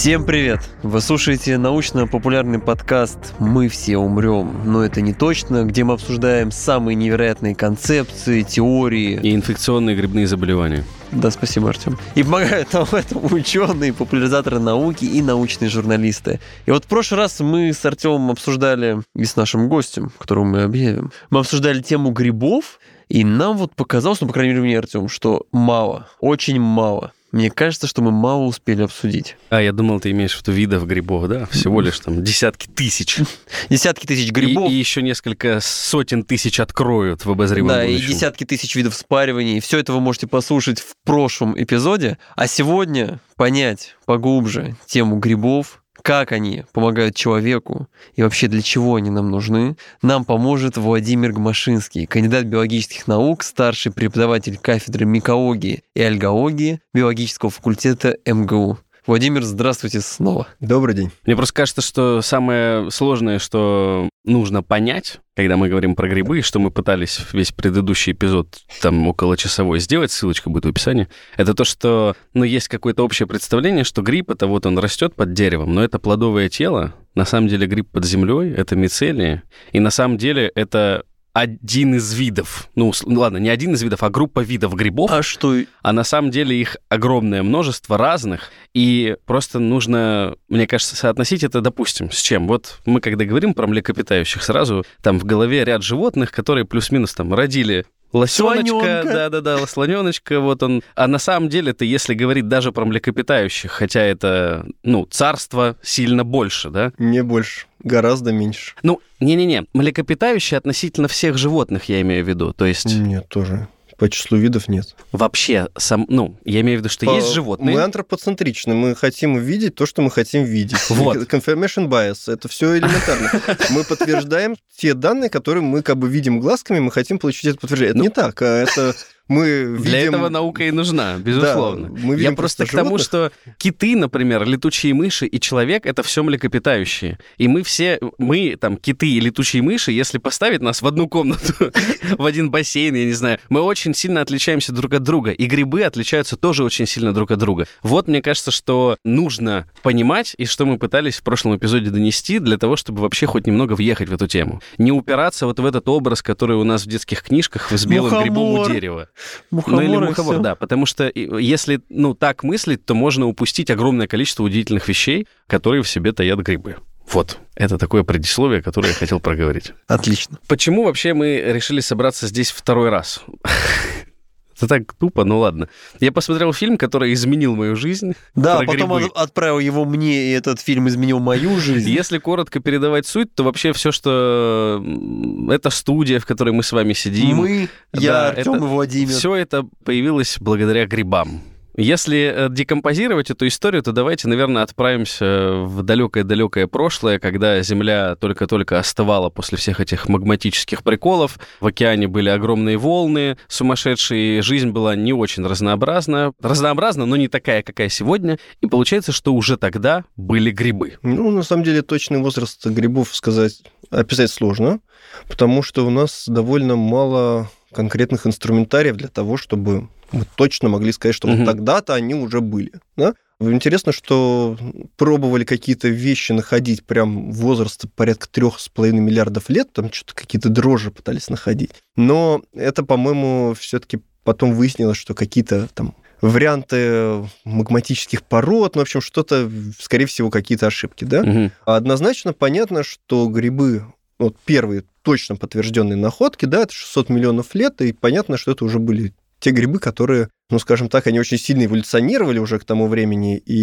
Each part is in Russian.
Всем привет! Вы слушаете научно-популярный подкаст «Мы все умрем», но это не точно, где мы обсуждаем самые невероятные концепции, теории. И инфекционные грибные заболевания. Да, спасибо, Артем. И помогают нам в этом ученые, популяризаторы науки и научные журналисты. И вот в прошлый раз мы с Артемом обсуждали, и с нашим гостем, которого мы объявим, мы обсуждали тему грибов, и нам вот показалось, ну, по крайней мере, мне, Артем, что мало, очень мало. Мне кажется, что мы мало успели обсудить. А, я думал, ты имеешь в виду видов грибов, да? Всего лишь там десятки тысяч. Десятки тысяч грибов. И, и еще несколько сотен тысяч откроют в обозримом Да, будущем. и десятки тысяч видов спариваний. Все это вы можете послушать в прошлом эпизоде. А сегодня понять поглубже тему грибов, как они помогают человеку и вообще для чего они нам нужны, нам поможет Владимир Гмашинский, кандидат биологических наук, старший преподаватель кафедры микологии и альгологии биологического факультета МГУ. Владимир, здравствуйте снова. Добрый день. Мне просто кажется, что самое сложное, что нужно понять, когда мы говорим про грибы, и что мы пытались весь предыдущий эпизод, там, около часовой сделать, ссылочка будет в описании, это то, что, ну, есть какое-то общее представление, что гриб — это вот он растет под деревом, но это плодовое тело, на самом деле гриб под землей — это мицелия, и на самом деле это один из видов, ну, ладно, не один из видов, а группа видов грибов. А что? А на самом деле их огромное множество разных, и просто нужно, мне кажется, соотносить это, допустим, с чем? Вот мы, когда говорим про млекопитающих, сразу там в голове ряд животных, которые плюс-минус там родили Лосеночка, да-да-да, слоненочка, вот он. А на самом деле, это если говорить даже про млекопитающих, хотя это, ну, царство сильно больше, да? Не больше, гораздо меньше. Ну, не-не-не, млекопитающие относительно всех животных, я имею в виду, то есть... Нет, тоже. По числу видов нет. Вообще, сам, ну, я имею в виду, что По... есть животные. Мы антропоцентричны, мы хотим видеть то, что мы хотим видеть. Вот. Confirmation bias, это все элементарно. Мы подтверждаем те данные, которые мы как бы видим глазками, мы хотим получить это подтверждение. Это не так, а это мы видим... Для этого наука и нужна, безусловно. Да, мы видим Я просто к тому, что киты, например, летучие мыши и человек — это все млекопитающие. И мы все, мы там, киты и летучие мыши, если поставить нас в одну комнату, в один бассейн, я не знаю, мы очень сильно отличаемся друг от друга. И грибы отличаются тоже очень сильно друг от друга. Вот, мне кажется, что нужно понимать, и что мы пытались в прошлом эпизоде донести, для того, чтобы вообще хоть немного въехать в эту тему. Не упираться вот в этот образ, который у нас в детских книжках с белым грибом у дерева. Мухомор ну или мухомор, да. Потому что если, ну, так мыслить, то можно упустить огромное количество удивительных вещей, которые в себе таят грибы. Вот, это такое предисловие, которое я хотел проговорить. Отлично. Почему вообще мы решили собраться здесь второй раз? Это так тупо, ну ладно. Я посмотрел фильм, который изменил мою жизнь. Да, потом грибы. он отправил его мне, и этот фильм изменил мою жизнь. Если коротко передавать суть, то вообще все, что это студия, в которой мы с вами сидим, Мы, Да, я, Артем это и Владимир. Все это появилось благодаря грибам. Если э, декомпозировать эту историю, то давайте, наверное, отправимся в далекое-далекое прошлое, когда Земля только-только остывала после всех этих магматических приколов. В океане были огромные волны сумасшедшие, жизнь была не очень разнообразна. Разнообразна, но не такая, какая сегодня. И получается, что уже тогда были грибы. Ну, на самом деле, точный возраст грибов сказать, описать сложно, потому что у нас довольно мало конкретных инструментариев для того, чтобы мы точно могли сказать, что Мгм. вот тогда-то они уже были. Да? Интересно, что пробовали какие-то вещи находить прям возраста порядка трех с половиной миллиардов лет, там что-то какие-то дрожжи пытались находить. Но это, по-моему, все-таки потом выяснилось, что какие-то там варианты магматических пород, ну, в общем, что-то, скорее всего, какие-то ошибки, да? А Однозначно понятно, что грибы, вот первые точно подтвержденные находки, да, это 600 миллионов лет, и понятно, что это уже были те грибы, которые, ну, скажем так, они очень сильно эволюционировали уже к тому времени, и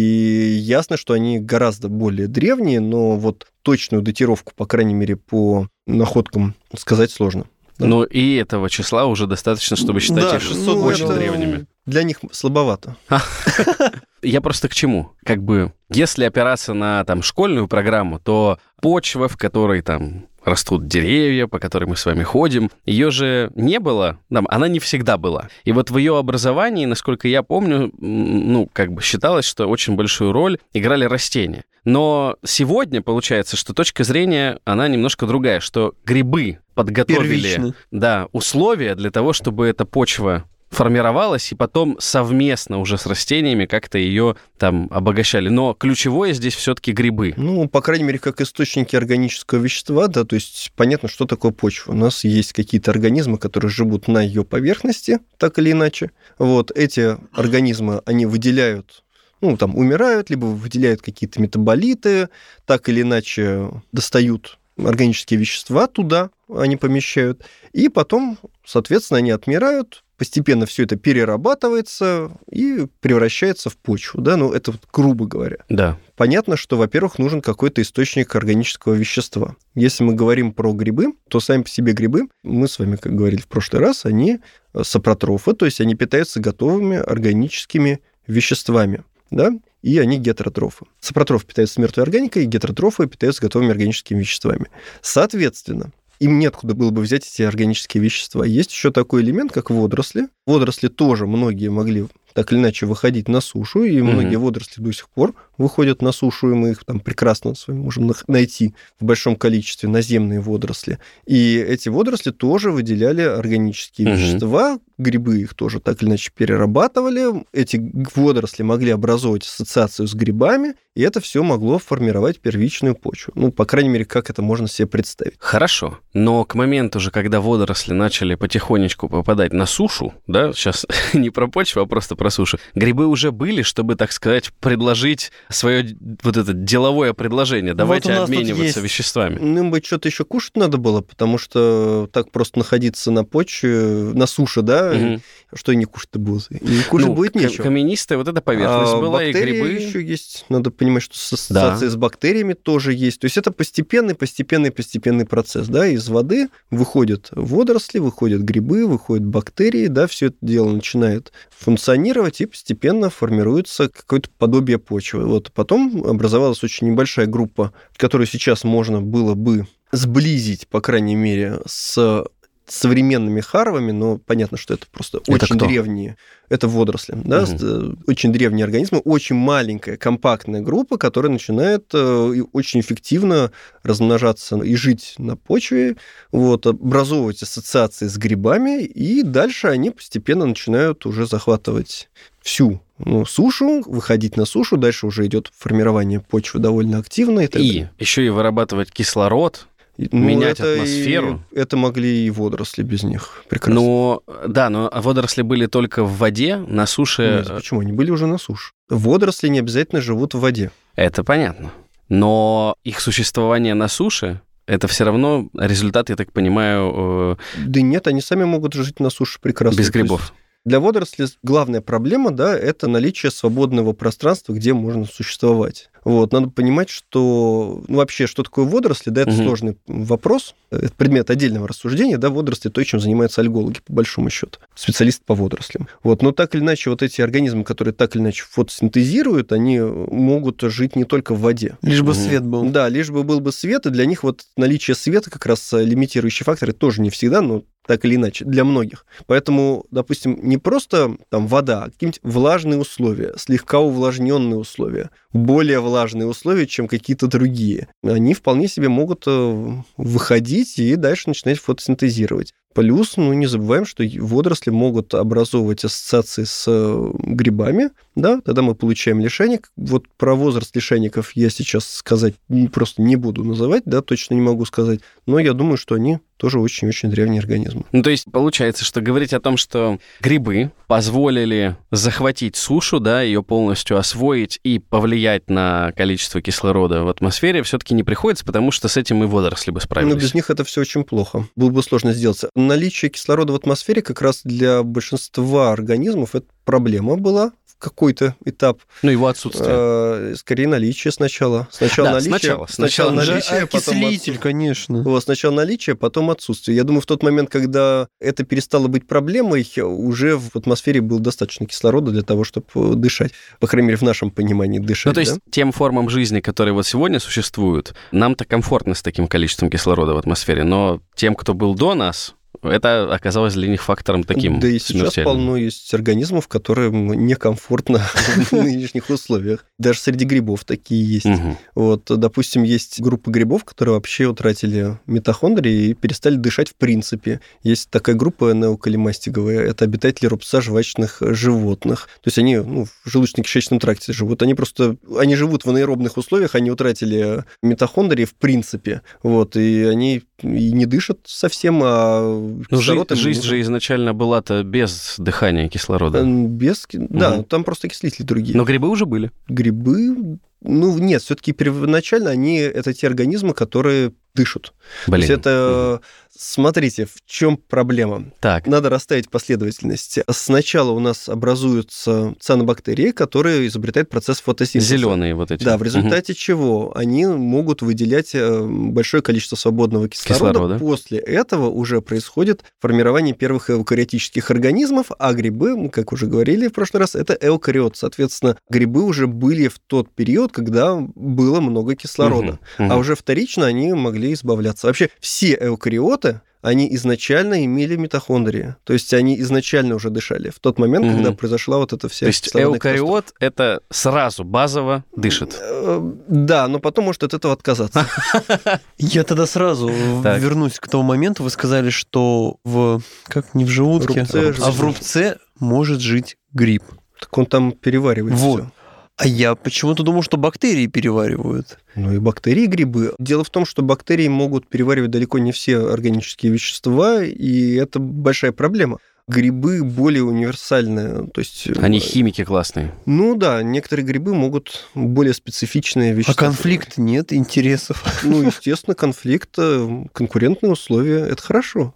ясно, что они гораздо более древние, но вот точную датировку, по крайней мере, по находкам сказать сложно. Да. Но и этого числа уже достаточно, чтобы считать Да, их 600 очень это- древними. Для них слабовато. Я просто к чему? Как бы, если опираться на там школьную программу, то почва, в которой там растут деревья, по которой мы с вами ходим, ее же не было, там, она не всегда была. И вот в ее образовании, насколько я помню, ну, как бы считалось, что очень большую роль играли растения. Но сегодня получается, что точка зрения, она немножко другая, что грибы подготовили Первично. да, условия для того, чтобы эта почва формировалась, и потом совместно уже с растениями как-то ее там обогащали. Но ключевое здесь все-таки грибы. Ну, по крайней мере, как источники органического вещества, да, то есть понятно, что такое почва. У нас есть какие-то организмы, которые живут на ее поверхности, так или иначе. Вот эти организмы, они выделяют ну, там, умирают, либо выделяют какие-то метаболиты, так или иначе достают органические вещества туда, они помещают, и потом, соответственно, они отмирают, постепенно все это перерабатывается и превращается в почву, да, ну это вот грубо говоря. Да. Понятно, что, во-первых, нужен какой-то источник органического вещества. Если мы говорим про грибы, то сами по себе грибы, мы с вами, как говорили в прошлый раз, они сапротрофы, то есть они питаются готовыми органическими веществами, да, и они гетеротрофы. Сапротрофы питаются мертвой органикой, и гетеротрофы питаются готовыми органическими веществами. Соответственно, им неоткуда было бы взять эти органические вещества. Есть еще такой элемент, как водоросли. Водоросли тоже многие могли так или иначе выходить на сушу, и многие mm-hmm. водоросли до сих пор выходят на сушу, и мы их там прекрасно с вами можем найти в большом количестве наземные водоросли. И эти водоросли тоже выделяли органические mm-hmm. вещества, грибы их тоже так или иначе перерабатывали, эти водоросли могли образовывать ассоциацию с грибами, и это все могло формировать первичную почву. Ну, по крайней мере, как это можно себе представить. Хорошо, но к моменту же, когда водоросли начали потихонечку попадать на сушу, да, сейчас не про почву, а просто про сушу, грибы уже были, чтобы, так сказать, предложить свое вот это деловое предложение. Давайте вот обмениваться веществами. Ну, бы что-то еще кушать надо было, потому что так просто находиться на почве, на суше, да, угу. что они кушать-то будут? И кушать ну, будет нечего. Каменистая вот эта поверхность а, была, и грибы... еще есть. Надо понимать, что ассоциация да. с бактериями тоже есть. То есть это постепенный, постепенный, постепенный процесс, да, из воды выходят водоросли, выходят грибы, выходят бактерии, да, все это дело начинает функционировать, и постепенно формируется какое-то подобие почвы. Вот потом образовалась очень небольшая группа, которую сейчас можно было бы сблизить, по крайней мере, с современными харовыми, но понятно, что это просто это очень кто? древние. Это водоросли, да, угу. очень древние организмы, очень маленькая, компактная группа, которая начинает э, очень эффективно размножаться и жить на почве, вот, образовывать ассоциации с грибами, и дальше они постепенно начинают уже захватывать всю ну, сушу, выходить на сушу, дальше уже идет формирование почвы довольно активно. И, и еще и вырабатывать кислород, ну, менять это атмосферу. И, это могли и водоросли без них. Прекрасно. Но, да, но водоросли были только в воде, на суше... Нет, почему? Они были уже на суше. Водоросли не обязательно живут в воде. Это понятно. Но их существование на суше это все равно результат, я так понимаю... Э... Да нет, они сами могут жить на суше прекрасно. Без грибов. Для водорослей главная проблема, да, это наличие свободного пространства, где можно существовать. Вот, надо понимать, что ну, вообще, что такое водоросли, да, это угу. сложный вопрос, это предмет отдельного рассуждения, да, водоросли то, чем занимаются альгологи, по большому счету, специалисты по водорослям. Вот, но так или иначе, вот эти организмы, которые так или иначе фотосинтезируют, они могут жить не только в воде. Лишь бы угу. свет был. Да, лишь бы был бы свет, и для них вот наличие света как раз лимитирующий фактор, это тоже не всегда, но так или иначе, для многих. Поэтому, допустим, не просто там вода, а какие-нибудь влажные условия, слегка увлажненные условия, более влажные условия, чем какие-то другие. Они вполне себе могут э, выходить и дальше начинать фотосинтезировать. Плюс, ну, не забываем, что водоросли могут образовывать ассоциации с э, грибами, да, тогда мы получаем лишайник. Вот про возраст лишайников я сейчас сказать просто не буду называть, да, точно не могу сказать, но я думаю, что они тоже очень-очень древний организм. Ну, то есть получается, что говорить о том, что грибы позволили захватить сушу, да, ее полностью освоить и повлиять на количество кислорода в атмосфере, все-таки не приходится, потому что с этим и водоросли бы справились. Ну, без них это все очень плохо. Было бы сложно сделать. Наличие кислорода в атмосфере как раз для большинства организмов это проблема была какой-то этап. Ну, его отсутствие. Э, скорее наличие сначала. Сначала да, наличие. Сначала, сначала, сначала наличие, потом отсутствие. конечно. Вот, сначала наличие, потом отсутствие. Я думаю, в тот момент, когда это перестало быть проблемой, уже в атмосфере было достаточно кислорода для того, чтобы дышать. По крайней мере, в нашем понимании дышать. Ну, то есть да? тем формам жизни, которые вот сегодня существуют, нам-то комфортно с таким количеством кислорода в атмосфере, но тем, кто был до нас, это оказалось для них фактором таким Да и сейчас полно есть организмов, которым некомфортно в нынешних условиях. Даже среди грибов такие есть. Вот, допустим, есть группа грибов, которые вообще утратили митохондрии и перестали дышать в принципе. Есть такая группа неокалимастиговая, это обитатели рубца жвачных животных. То есть они ну, в желудочно-кишечном тракте живут. Они просто, они живут в анаэробных условиях, они утратили митохондрии в принципе. Вот, и они и не дышат совсем, а Ну, жи- кислород им жизнь же изначально была-то без дыхания кислорода. Без... Да, там просто окислители другие. Но грибы уже были. Грибы, ну нет, все-таки первоначально они это те организмы, которые дышат. То Блин. есть это, смотрите, в чем проблема. Так, Надо расставить последовательности. Сначала у нас образуются цианобактерии, которые изобретают процесс фотосинтеза. зеленые вот эти. Да, в результате чего они могут выделять э, большое количество свободного кислорода. Кислорода. После этого уже происходит формирование первых эукариотических организмов, а грибы, как уже говорили в прошлый раз, это эукариот. Соответственно, грибы уже были в тот период, когда было много кислорода. Мгм, мгм. А уже вторично они могли избавляться. Вообще все эукариоты, они изначально имели митохондрии. То есть они изначально уже дышали в тот момент, Мгм. когда произошла вот эта вся То есть эукариот это сразу базово дышит. Э, Да, но потом может от этого отказаться. Я тогда сразу вернусь к тому моменту. Вы сказали, что в как не в желудке, Рубце а в рубце может жить гриб. Так он там переваривает Вот. всё. А я почему-то думал, что бактерии переваривают. Ну и бактерии, и грибы. Дело в том, что бактерии могут переваривать далеко не все органические вещества, и это большая проблема. Грибы более универсальные, то есть... э, Они химики классные. Ну да, некоторые грибы могут более специфичные А вещества. конфликт нет, интересов. Ну, естественно, конфликт, э, конкурентные условия, это хорошо.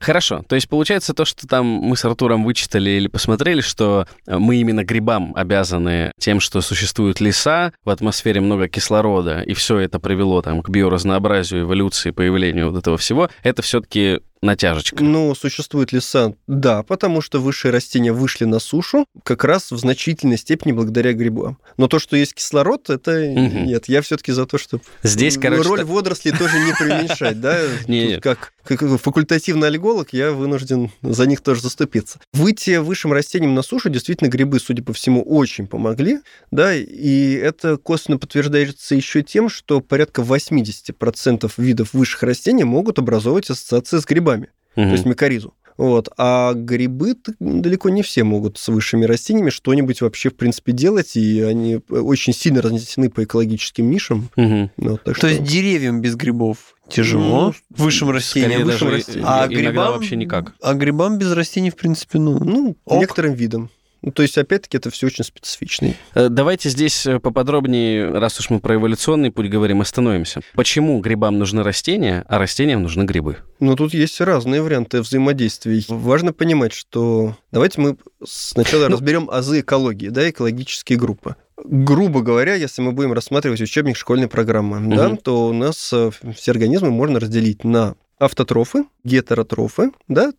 Хорошо. То есть получается то, что там мы с Артуром вычитали или посмотрели, что э, мы именно грибам обязаны тем, что существуют леса, в атмосфере много кислорода, и все это привело там к биоразнообразию, эволюции, появлению вот этого всего. Это все-таки натяжечка. Ну, существуют леса, да, потому что высшие растения вышли на сушу как раз в значительной степени благодаря грибам. Но то, что есть кислород, это Мгм. нет. Я все-таки за то, что Здесь, короче, роль та- водорослей тоже не преуменьшать, да? Не, Тут не. Как, как факультативный аллерголог я вынужден за них тоже заступиться. Выйти высшим растениям на сушу действительно грибы, судя по всему, очень помогли, да, и это косвенно подтверждается еще тем, что порядка 80% видов высших растений могут образовывать ассоциации с грибами Мгм. то есть микоризу. Вот. А грибы далеко не все могут с высшими растениями что-нибудь вообще, в принципе, делать, и они очень сильно разнесены по экологическим нишам. Мгм. Ну, так То что- есть деревьям без грибов тяжело, высшим Скорее растениям. высшим даже растениям. А грибам вообще никак. А грибам без растений, в принципе, ну... ну, Ок. некоторым видам. Ну, то есть, опять-таки, это все очень специфично. Э, Давайте здесь э, поподробнее, раз уж мы про эволюционный путь говорим, остановимся. Почему грибам нужны растения, а растениям нужны грибы? Но тут есть разные варианты взаимодействий. Важно понимать, что... Давайте мы сначала Ну- разберем азы экологии, да, экологические группы. Грубо говоря, если мы будем рассматривать учебник школьной программы, да, Мгм. то у нас э, все организмы можно разделить на автотрофы, гетеротрофы, да,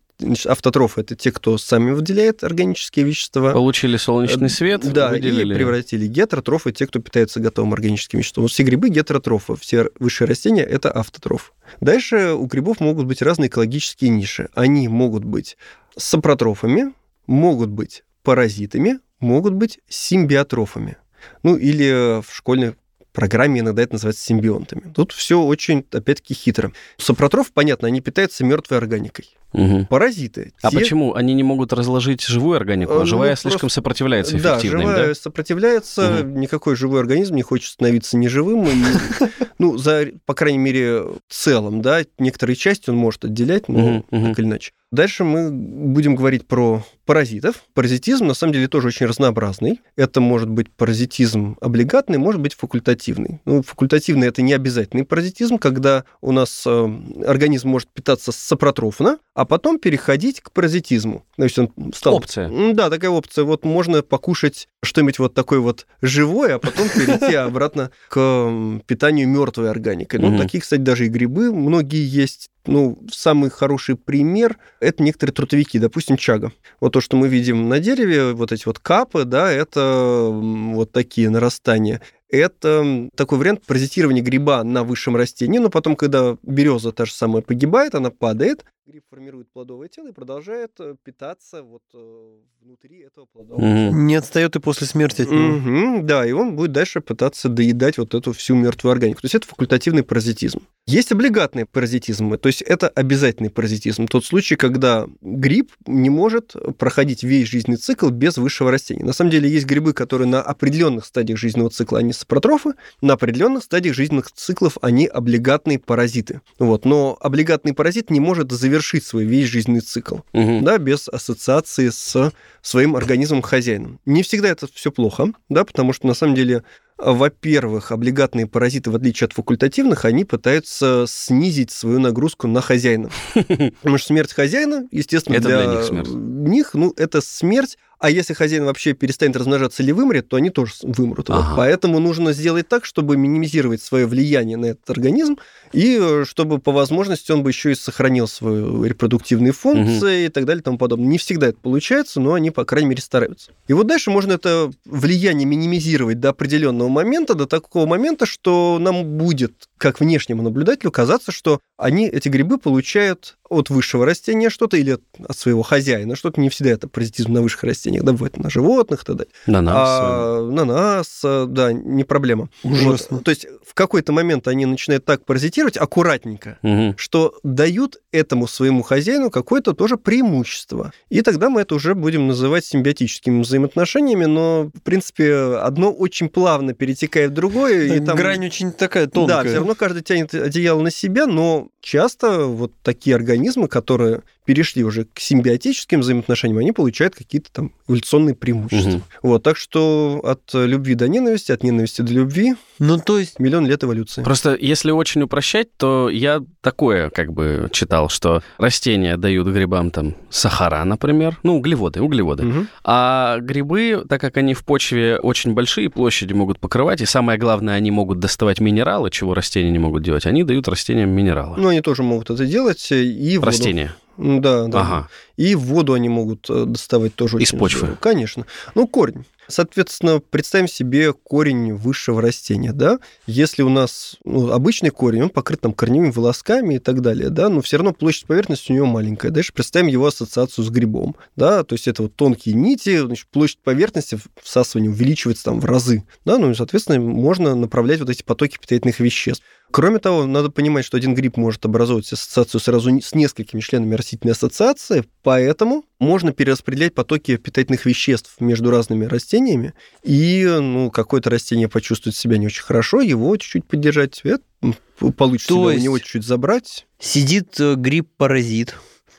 автотрофы это те, кто сами выделяет органические вещества. Получили солнечный свет, Э, Да, выделили... и превратили гетеротрофы, те, кто питается готовым органическим веществом. Вот все грибы гетеротрофы, все высшие растения – это автотрофы. Дальше у грибов могут быть разные экологические ниши. Они могут быть сапротрофами, могут быть паразитами, могут быть симбиотрофами. Ну, или в школьной программе иногда это называется симбионтами. Тут все очень, опять-таки, хитро. Сапротроф, понятно, они питаются мертвой органикой. Мгм. Паразиты. А те- почему? Они не могут разложить живую органику? Э, ну, Живая просто- слишком сопротивляется Да, эффективно им, живая да? сопротивляется, Мгм. никакой живой организм не хочет становиться неживым. и, ну, за, по крайней мере, в целом, да, некоторые части он может отделять, но так или иначе. Дальше мы будем говорить про паразитов. Паразитизм, на самом деле, тоже очень разнообразный. Это может быть паразитизм облигатный, может быть факультативный. Ну, факультативный – это не обязательный паразитизм, когда у нас э, организм может питаться сапротрофно, а потом переходить к паразитизму. Есть он стал... Опция. Да, такая опция. Вот можно покушать что-нибудь вот такое вот живое, а потом перейти обратно к питанию мертвой органикой. Ну, такие, кстати, даже и грибы многие есть. Ну, самый хороший пример – это некоторые трутовики, допустим, чага. Вот то, что мы видим на дереве, вот эти вот капы, да, это вот такие нарастания. Это такой вариант паразитирования гриба на высшем растении, но потом, когда береза та же самая погибает, она падает, гриб формирует плодовое тело и продолжает э, питаться вот э, внутри этого плодового тела. Не отстает и после смерти от него. Мгм, да, и он будет дальше пытаться доедать вот эту всю мертвую органику. То есть это факультативный паразитизм. Есть облигатный паразитизм, то есть это обязательный паразитизм. Тот случай, когда гриб не может проходить весь жизненный цикл без высшего растения. На самом деле есть грибы, которые на определенных стадиях жизненного цикла они сапротрофы, на определенных стадиях жизненных циклов они облигатные паразиты. Вот. Но облигатный паразит не может завершить свой весь жизненный цикл Мгм. да, без ассоциации с своим организмом-хозяином. Не всегда это все плохо, да, потому что на самом деле, во-первых, облигатные паразиты, в отличие от факультативных, они пытаются снизить свою нагрузку на хозяина. Потому что смерть хозяина, естественно, Это для них смерть. них, ну, это смерть, а если хозяин вообще перестанет размножаться или вымрет, то они тоже вымрут. Вот. Ага. Поэтому нужно сделать так, чтобы минимизировать свое влияние на этот организм, и э, чтобы по возможности он бы еще и сохранил свою репродуктивные функции и так далее и тому подобное. Не всегда это получается, но они, по крайней мере, стараются. И вот дальше можно это влияние минимизировать до определенного момента, до такого момента, что нам будет, как внешнему наблюдателю, казаться, что они, эти грибы, получают от высшего растения что-то или от, от своего хозяина что-то. Не всегда это паразитизм на высших растениях, да, бывает на животных и так далее. На нас. А, на нас, а, да, не проблема. Ужасно. Вот, то есть в какой-то момент они начинают так паразитировать аккуратненько, Мгм. что дают этому своему хозяину какое-то тоже преимущество. И тогда мы это уже будем называть симбиотическими взаимоотношениями, но, в принципе, одно очень плавно перетекает в другое. и там... Грань очень такая тонкая. Да, все равно каждый тянет одеяло на себя, но часто вот такие организмы, которые перешли уже к симбиотическим взаимоотношениям, они получают какие-то там эволюционные преимущества. Мгм. Вот, так что от любви до ненависти, от ненависти до любви Ну, то есть, миллион лет эволюции. Просто если очень упрощать, то я такое как бы читал, что растения дают грибам там сахара, например, ну, углеводы, углеводы. Мгм. А грибы, так как они в почве очень большие площади могут покрывать, и самое главное, они могут доставать минералы, чего растения не могут делать, они дают растениям минералы. Ну, они тоже могут это делать. И воду. Растения. М, Да, да. Ага. И воду они могут э, доставать тоже Из почвы. здорово. Конечно. Ну, корень. Соответственно, представим себе корень высшего растения, да? Если у нас ну, обычный корень, он покрыт там корневыми волосками и так далее, да, но все равно площадь поверхности у него маленькая. Дальше представим его ассоциацию с грибом, да, то есть это вот тонкие нити, значит, площадь поверхности всасывания увеличивается там в разы, да, ну и, соответственно, можно направлять вот эти потоки питательных веществ. Кроме того, надо понимать, что один гриб может образовывать ассоциацию сразу с несколькими членами растительной ассоциации, поэтому можно перераспределять потоки питательных веществ между разными растениями, и ну, какое-то растение почувствует себя не очень хорошо, его чуть-чуть поддержать, э, м, получится То себя у него чуть-чуть забрать. сидит э, гриб-паразит.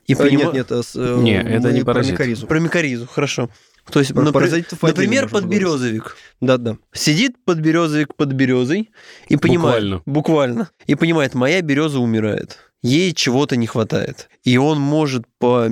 И Э, понима- Нет, нет, с- э, Не, это не про паразит. микоризу. Про микоризу, хорошо. То есть, например, можно подберезовик. Да-да. Сидит подберезовик под березой и понимает... Буквально. Буквально. И понимает, моя береза умирает. Ей чего-то не хватает. И он может по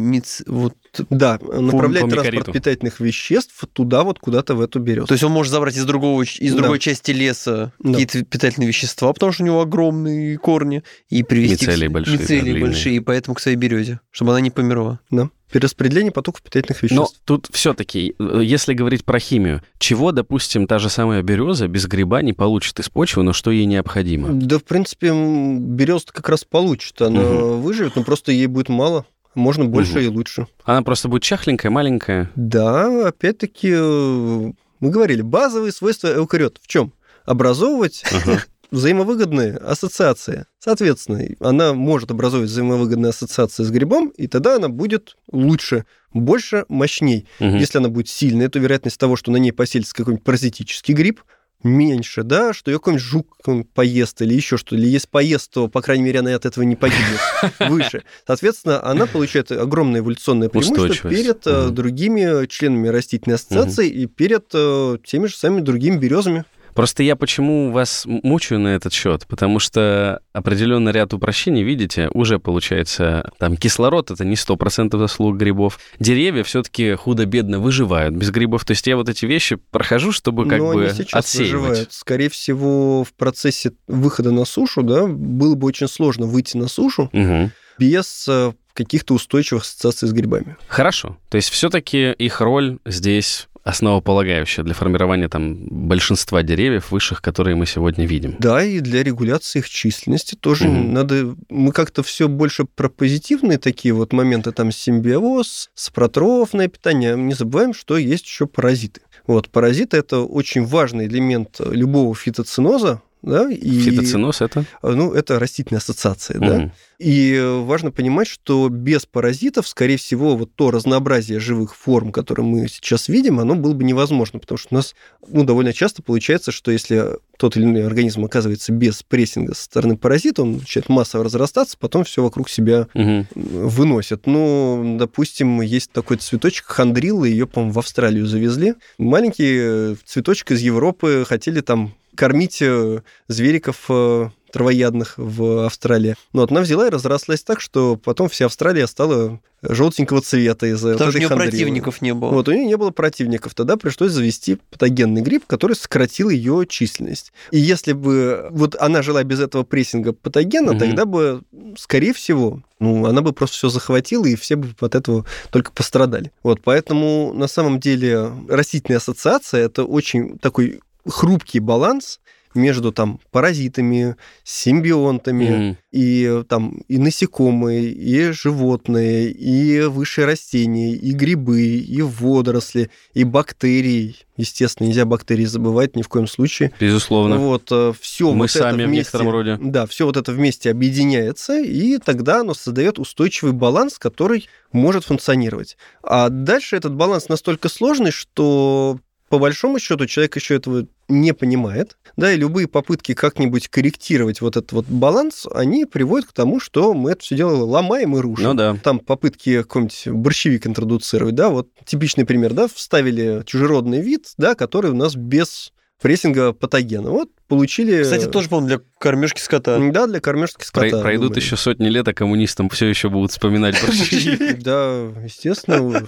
вот, Да, направлять по транспорт питательных веществ туда вот куда-то в эту березу. То есть он может забрать из, другого, из Да. другой части леса Да. какие-то питательные вещества, потому что у него огромные корни, и привести... к- Мицелии большие, Мицелии да, большие, и поэтому к своей березе, чтобы она не померла. Да. Перераспределение потоков питательных Но веществ. тут все-таки, если говорить про химию, чего, допустим, та же самая береза без гриба не получит из почвы, но что ей необходимо? Да, в принципе, берез как раз получит. Она Мгм. выживет, но просто ей будет мало. Можно больше Мгм. и лучше. Она просто будет чахленькая, маленькая. Да, опять-таки, э, мы говорили, базовые свойства эукариот в чем? Образовывать Ага. взаимовыгодные ассоциации. Соответственно, она может образовывать взаимовыгодные ассоциации с грибом, и тогда она будет лучше, больше, мощней. Мгм. Если она будет сильная, то вероятность того, что на ней поселится какой-нибудь паразитический гриб, меньше, да, что ее какой-нибудь жук поест или еще что, или если поест, то, по крайней мере, она от этого не погибнет выше. Соответственно, она получает огромное эволюционное преимущество перед э, другими членами растительной ассоциации и перед э, теми же самыми другими березами. Просто я почему вас мучаю на этот счет? Потому что определенный ряд упрощений, видите, уже получается, там кислород это не 100% заслуг грибов. Деревья все-таки худо-бедно выживают без грибов. То есть я вот эти вещи прохожу, чтобы как Но бы отсеивать. выживают. Скорее всего, в процессе выхода на сушу, да, было бы очень сложно выйти на сушу Мгм. без э, каких-то устойчивых ассоциаций с грибами. Хорошо. То есть все-таки их роль здесь основополагающая для формирования там большинства деревьев высших, которые мы сегодня видим. Да, и для регуляции их численности тоже Мгм. надо... Мы как-то все больше про позитивные такие вот моменты, там симбиоз, спротрофное питание. Не забываем, что есть еще паразиты. Вот, паразиты – это очень важный элемент любого фитоциноза, да, и... Фитоциноз это? Ну, это растительная ассоциация, да. Мгм. И важно понимать, что без паразитов, скорее всего, вот то разнообразие живых форм, которое мы сейчас видим, оно было бы невозможно, потому что у нас ну, довольно часто получается, что если тот или иной организм оказывается без прессинга со стороны паразита, он начинает массово разрастаться, потом все вокруг себя Мгм. выносят. Ну, допустим, есть такой цветочек хандрилла, ее, по-моему, в Австралию завезли. Маленький э, цветочек из Европы хотели там кормить э, звериков э, травоядных в Австралии. Но вот она взяла и разрослась так, что потом вся Австралия стала желтенького цвета из-за вот Потому у этой нее хандриллы. противников не было. Вот, у нее не было противников. Тогда пришлось завести патогенный гриб, который сократил ее численность. И если бы вот она жила без этого прессинга патогена, Мгм. тогда бы, скорее всего, ну, она бы просто все захватила, и все бы от этого только пострадали. Вот, поэтому на самом деле растительная ассоциация – это очень такой хрупкий баланс между там паразитами, симбионтами, Мгм. и э, там и насекомые, и животные, и высшие растения, и грибы, и водоросли, и бактерии. Естественно, нельзя бактерии забывать ни в коем случае. Безусловно. Вот все Мы вот сами это в вместе, некотором роде. Да, все вот это вместе объединяется, и тогда оно создает устойчивый баланс, который может функционировать. А дальше этот баланс настолько сложный, что по большому счету человек еще этого не понимает, да, и любые попытки как-нибудь корректировать вот этот вот баланс, они приводят к тому, что мы это все дело ломаем и рушим. Ну да. Там попытки какой-нибудь борщевик интродуцировать, да, вот типичный пример, да, вставили чужеродный вид, да, который у нас без прессинга патогена. Вот получили... Кстати, тоже, по-моему, для кормежки скота. Да, для кормежки Про- скота. пройдут выбрали. еще сотни лет, а коммунистам все еще будут вспоминать борщи. Да, естественно. Ну В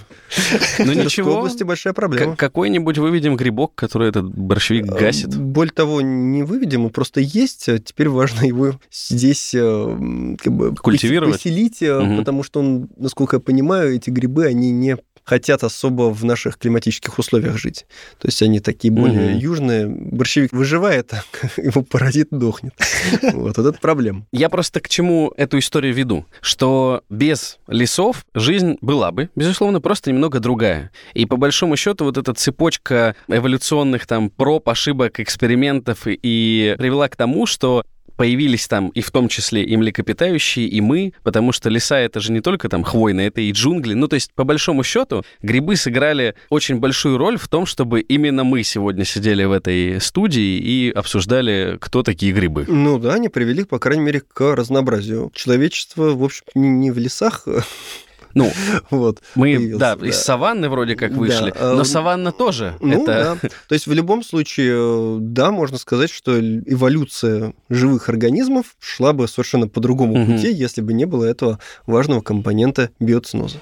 Тверской ничего, области большая проблема. Какой-нибудь выведем грибок, который этот борщевик гасит. Э, Более того, не выведем, он просто есть. а Теперь важно его здесь э, как бы Культивировать? поселить, э, потому что он, насколько я понимаю, эти грибы, они не хотят особо в наших климатических условиях жить. То есть они такие более Мгм. южные. Борщевик выживает, а его паразит дохнет. Вот, вот это проблема. Я просто к чему эту историю веду? Что без лесов жизнь была бы, безусловно, просто немного другая. И по большому счету вот эта цепочка эволюционных там проб, ошибок, экспериментов и привела к тому, что появились там и в том числе и млекопитающие, и мы, потому что леса это же не только там хвойные, это и джунгли. Ну, то есть, по большому счету, грибы сыграли очень большую роль в том, чтобы именно мы сегодня сидели в этой студии и обсуждали, кто такие грибы. Ну да, они привели, по крайней мере, к разнообразию. Человечество, в общем, не, в лесах, Ну, вот. Мы, появился, да, да. из саванны вроде как Да, вышли, а, но саванна тоже. Ну это... да. То есть в любом случае, да, можно сказать, что эволюция живых организмов шла бы совершенно по другому Мгм. пути, если бы не было этого важного компонента биоциноза.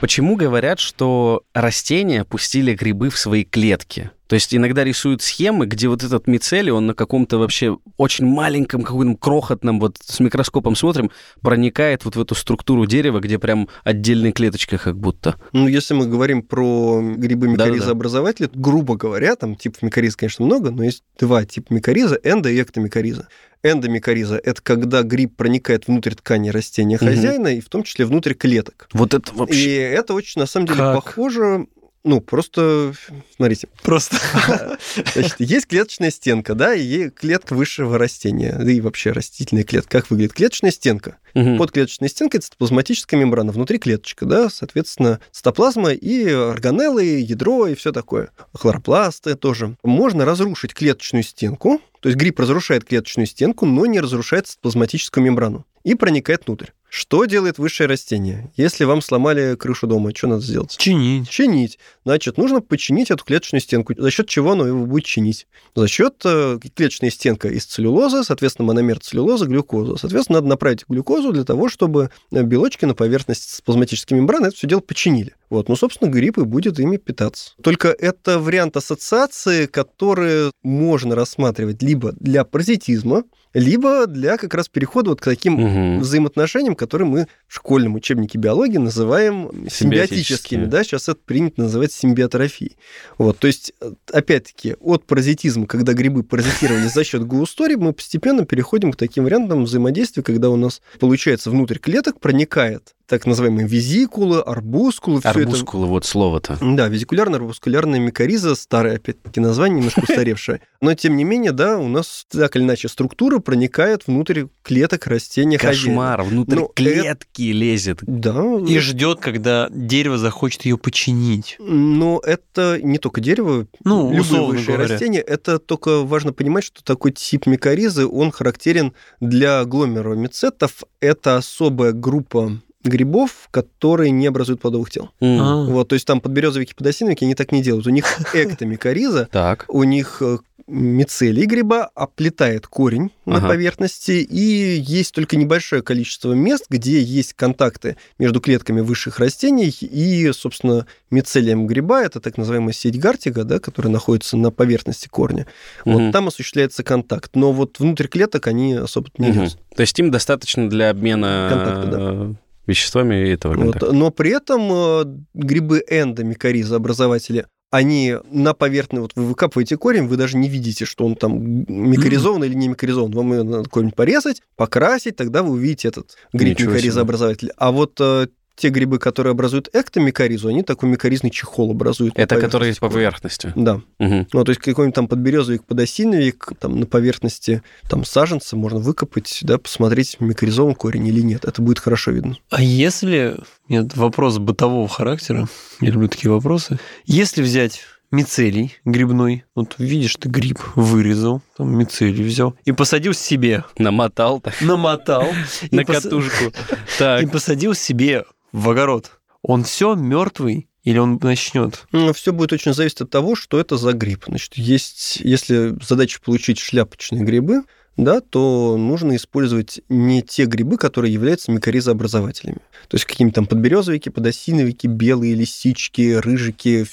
Почему говорят, что растения пустили грибы в свои клетки? То есть иногда рисуют схемы, где вот этот мицелий, он на каком-то вообще очень маленьком, каком-то крохотном, вот с микроскопом смотрим, проникает вот в эту структуру дерева, где прям отдельная клеточка как будто. Ну, если мы говорим про грибы микоризообразователи, грубо говоря, там типов микориза, конечно, много, но есть два типа микориза, эндо- и эктомикориза. Эндомикориза – это когда гриб проникает внутрь ткани растения хозяина и в том числе внутрь клеток. Вот это И вообще... это очень, на самом деле, Как? похоже... Ну, просто, смотрите, Просто. Значит, есть клеточная стенка, да, и клетка высшего растения, да и вообще растительная клетка. Как выглядит клеточная стенка? Мгм. Под клеточной стенкой цитоплазматическая мембрана, внутри клеточка, да, соответственно, цитоплазма и органеллы, ядро и все такое. Хлоропласты тоже. Можно разрушить клеточную стенку, то есть гриб разрушает клеточную стенку, но не разрушает цитоплазматическую мембрану и проникает внутрь. Что делает высшее растение? Если вам сломали крышу дома, что надо сделать? Чинить. чинить. Значит, нужно починить эту клеточную стенку. За счет чего оно его будет чинить? За счет э, клеточной стенка из целлюлозы, соответственно, мономер целлюлозы, глюкозу. Соответственно, надо направить глюкозу для того, чтобы э, белочки на поверхности плазматической мембраны это все дело починили. Вот, ну, собственно, гриб и будет ими питаться. Только это вариант ассоциации, который можно рассматривать либо для паразитизма, либо для как раз перехода вот к таким Мгм. взаимоотношениям, которые мы в школьном учебнике биологии называем симбиотическими. Да, сейчас это принято называть симбиотрофией. Вот, то есть, э, опять-таки, от паразитизма, когда грибы паразитировали за счет гуустори, мы постепенно переходим к таким вариантам взаимодействия, когда у нас, получается, внутрь клеток проникает так называемые визикулы, арбускулы, все это Арбускулы, вот слово-то. да, визикулярно-арбускулярная микориза, старое, опять-таки, название, немножко устаревшее. Но, тем не менее, да, у нас так или иначе структура проникает внутрь клеток растения хозяина. Кошмар, внутрь Ну, клетки лезет. Да, И ждет, когда дерево захочет ее починить. но это не только дерево, Ну, любые высшие говоря. растения. Это только важно понимать, что такой тип микоризы, он характерен для гломеромицетов. Это особая группа грибов, которые не образуют плодовых тел. А. Вот, то есть там подберезовики, подосиновики, они так не делают. У них эктомикориза, у них э, мицелий гриба оплетает корень на Ага. поверхности, и есть только небольшое количество мест, где есть контакты между клетками высших растений и, собственно, мицелием гриба, это так называемая сеть Гартига, да, которая находится на поверхности корня. Мгм. Вот там осуществляется контакт, но вот внутрь клеток они особо не лезут. То есть им достаточно для обмена Контакта, да. Веществами этого Вот, но при этом э, грибы эндомикориза образователи они на поверхности, вот вы выкапываете корень, вы даже не видите, что он там микоризован или не микоризован. Вам ее надо корень порезать, покрасить, тогда вы увидите этот гриб микоризообразователь. А вот э, те грибы, которые образуют эктомикоризу, они такой микоризный чехол образуют. на Это которые поверхности по поверхности. Да. Мгм. Ну, то есть какой-нибудь там подберезовик, подосиновик, там на поверхности там саженца можно выкопать, да, посмотреть, микоризован корень или нет. Это будет хорошо видно. А если... Нет, вопрос бытового характера. Я люблю такие вопросы. Если взять мицелий грибной, вот видишь, ты гриб вырезал, там мицелий взял и посадил себе, Намотал так намотал на катушку. и посадил себе в огород. Он все мертвый или он начнет? Все будет очень зависеть от того, что это за гриб. Значит, есть, если задача получить шляпочные грибы, да, то нужно использовать не те грибы, которые являются микоризообразователями. То есть какие-нибудь там подберезовики, подосиновики, белые лисички, рыжики,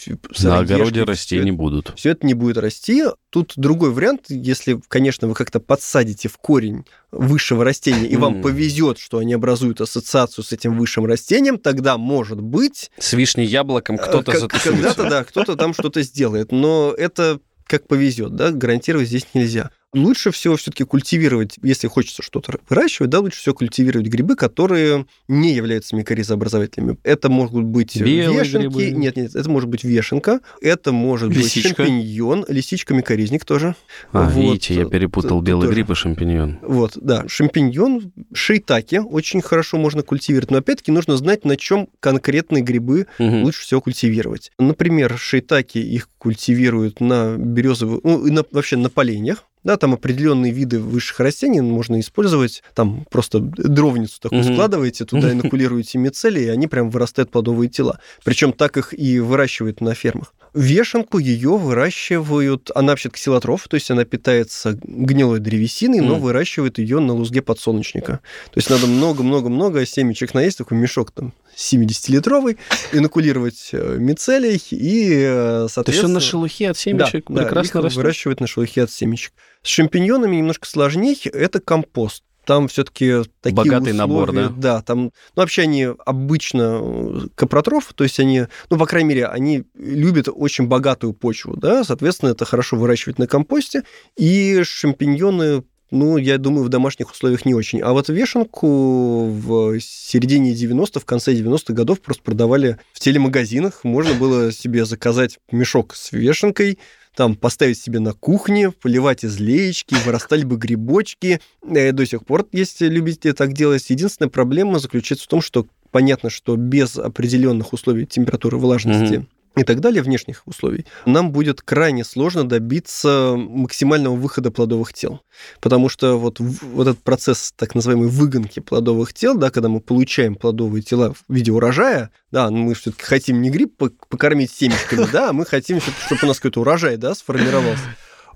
На огороде расти всё не будут. все это не будет расти. Тут другой вариант, если, конечно, вы как-то подсадите в корень высшего растения, и вам повезет, что они образуют ассоциацию с этим высшим растением, тогда, может быть, С вишней яблоком кто-то Э, как- затусуется. Когда-то, да, кто-то там что-то сделает. Но это как повезет, да, гарантировать здесь нельзя. Лучше всего все-таки культивировать, если хочется что-то выращивать, да, лучше всего культивировать грибы, которые не являются микоризообразователями. Это могут быть Белые вешенки, грибы. нет, нет, это может быть вешенка, это может Лисичка. быть шампиньон, лисичка, микоризник тоже. А, Вот, видите, я перепутал т- белый тоже. гриб и шампиньон. Вот, да, шампиньон, шейтаки очень хорошо можно культивировать, но опять-таки нужно знать, на чем конкретные грибы Мгм. лучше всего культивировать. Например, шейтаки их культивируют на березовых, ну, на- вообще на поленьях. Да, там определенные виды высших растений можно использовать. Там просто дровницу такую Мгм. складываете, туда инокулируете мицелии, и они прям вырастают плодовые тела. Причем так их и выращивают на фермах. Вешенку ее выращивают, она вообще ксилотроф, то есть она питается гнилой древесиной, но Мгм. выращивают ее на лузге подсолнечника. То есть надо много-много-много семечек наесть, такой мешок там 70-литровый, инокулировать э, мицелий и, э, То есть соответственно... он на шелухе от семечек Да, да, прекрасно их растет? выращивают на шелухе от семечек. С шампиньонами немножко сложнее, это компост. Там все-таки такие Богатый условия, набор, да? Да, там, ну, вообще они обычно э, капротрофы, то есть они, ну, по крайней мере, они любят очень богатую почву, да, соответственно, это хорошо выращивать на компосте, и шампиньоны ну, я думаю, в домашних условиях не очень. А вот вешенку в середине 90-х, в конце 90-х годов просто продавали в телемагазинах. Можно было себе заказать мешок с вешенкой, там поставить себе на кухне, поливать из леечки, вырастали бы грибочки. Э, До сих пор есть любители так делать. Единственная проблема заключается в том, что понятно, что без определенных условий температуры, влажности Мгм. И так далее, внешних условий, нам будет крайне сложно добиться максимального выхода плодовых тел. Потому что вот, вот этот процесс так называемой выгонки плодовых тел, да, когда мы получаем плодовые тела в виде урожая, да, ну, мы все-таки хотим не гриб пок- покормить семечками, да, а мы хотим, чтобы у нас какой-то урожай, да, сформировался.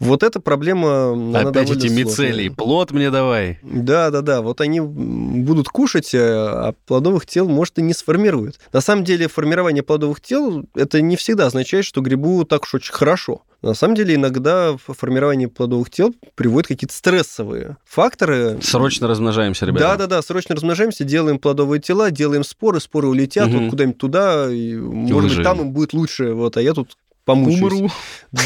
Вот эта проблема, Опять эти мицелии. Плод мне давай. Да, да, да. Вот они будут кушать, э, а плодовых тел, может, и не сформируют. На самом деле, формирование плодовых тел это не всегда означает, что грибу так уж очень хорошо. На самом деле, иногда формирование плодовых тел приводит какие-то стрессовые факторы. Срочно размножаемся, ребята. Да, да, да, срочно размножаемся, делаем плодовые тела, делаем споры, споры улетят Мгм. вот куда-нибудь туда, и, может быть, выживем. там им будет лучше, вот, а я тут помучаюсь. Умру.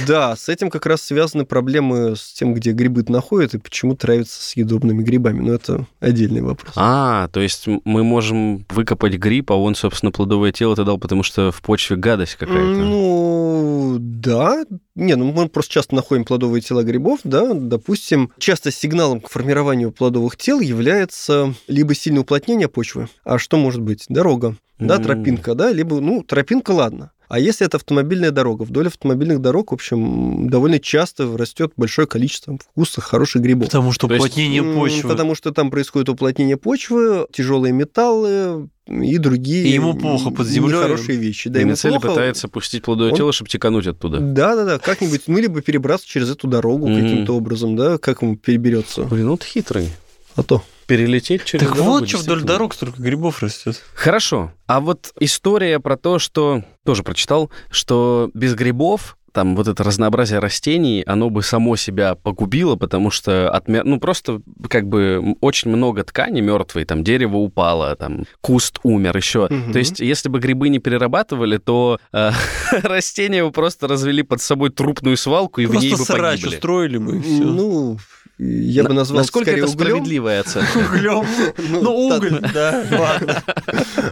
Да, с этим как раз связаны проблемы с тем, где грибы находят и почему травятся съедобными грибами. Но это отдельный вопрос. А, то есть мы можем выкопать гриб, а он, собственно, плодовое тело ты дал, потому что в почве гадость какая-то. Ну, да. Не, ну мы просто часто находим плодовые тела грибов, да, допустим. Часто сигналом к формированию плодовых тел является либо сильное уплотнение почвы, а что может быть? Дорога, да, тропинка, да, либо, ну, тропинка, ладно. А если это автомобильная дорога? Вдоль автомобильных дорог, в общем, довольно часто растет большое количество вкусных, хороших грибов. Потому что То есть, уплотнение М, почвы. Потому что там происходит уплотнение почвы, тяжелые металлы и другие И ему плохо под землей. хорошие вещи. Да, И ему мицелий плохо. пытается пустить плодовое Он- тело, чтобы текануть оттуда. Да, да, да, как-нибудь, ну, либо перебраться через эту дорогу Мгм. каким-то образом, да, как ему переберется. Блин, вот хитрый. А то. Перелететь через Так дорогу, вот, что вдоль дорог столько грибов растет. Хорошо. А вот история про то, что тоже прочитал, что без грибов там вот это разнообразие растений, оно бы само себя погубило, потому что отмер... ну просто как бы очень много ткани мертвой, там дерево упало, там куст умер, еще. Мгм. То есть если бы грибы не перерабатывали, то э, растения бы просто развели под собой трупную свалку и в ней Просто бы срач погибли. устроили все. Ну, я бы На- назвал Насколько скорее это углем. справедливая оценка? Углем. Ну, Ну, уголь, да, ладно.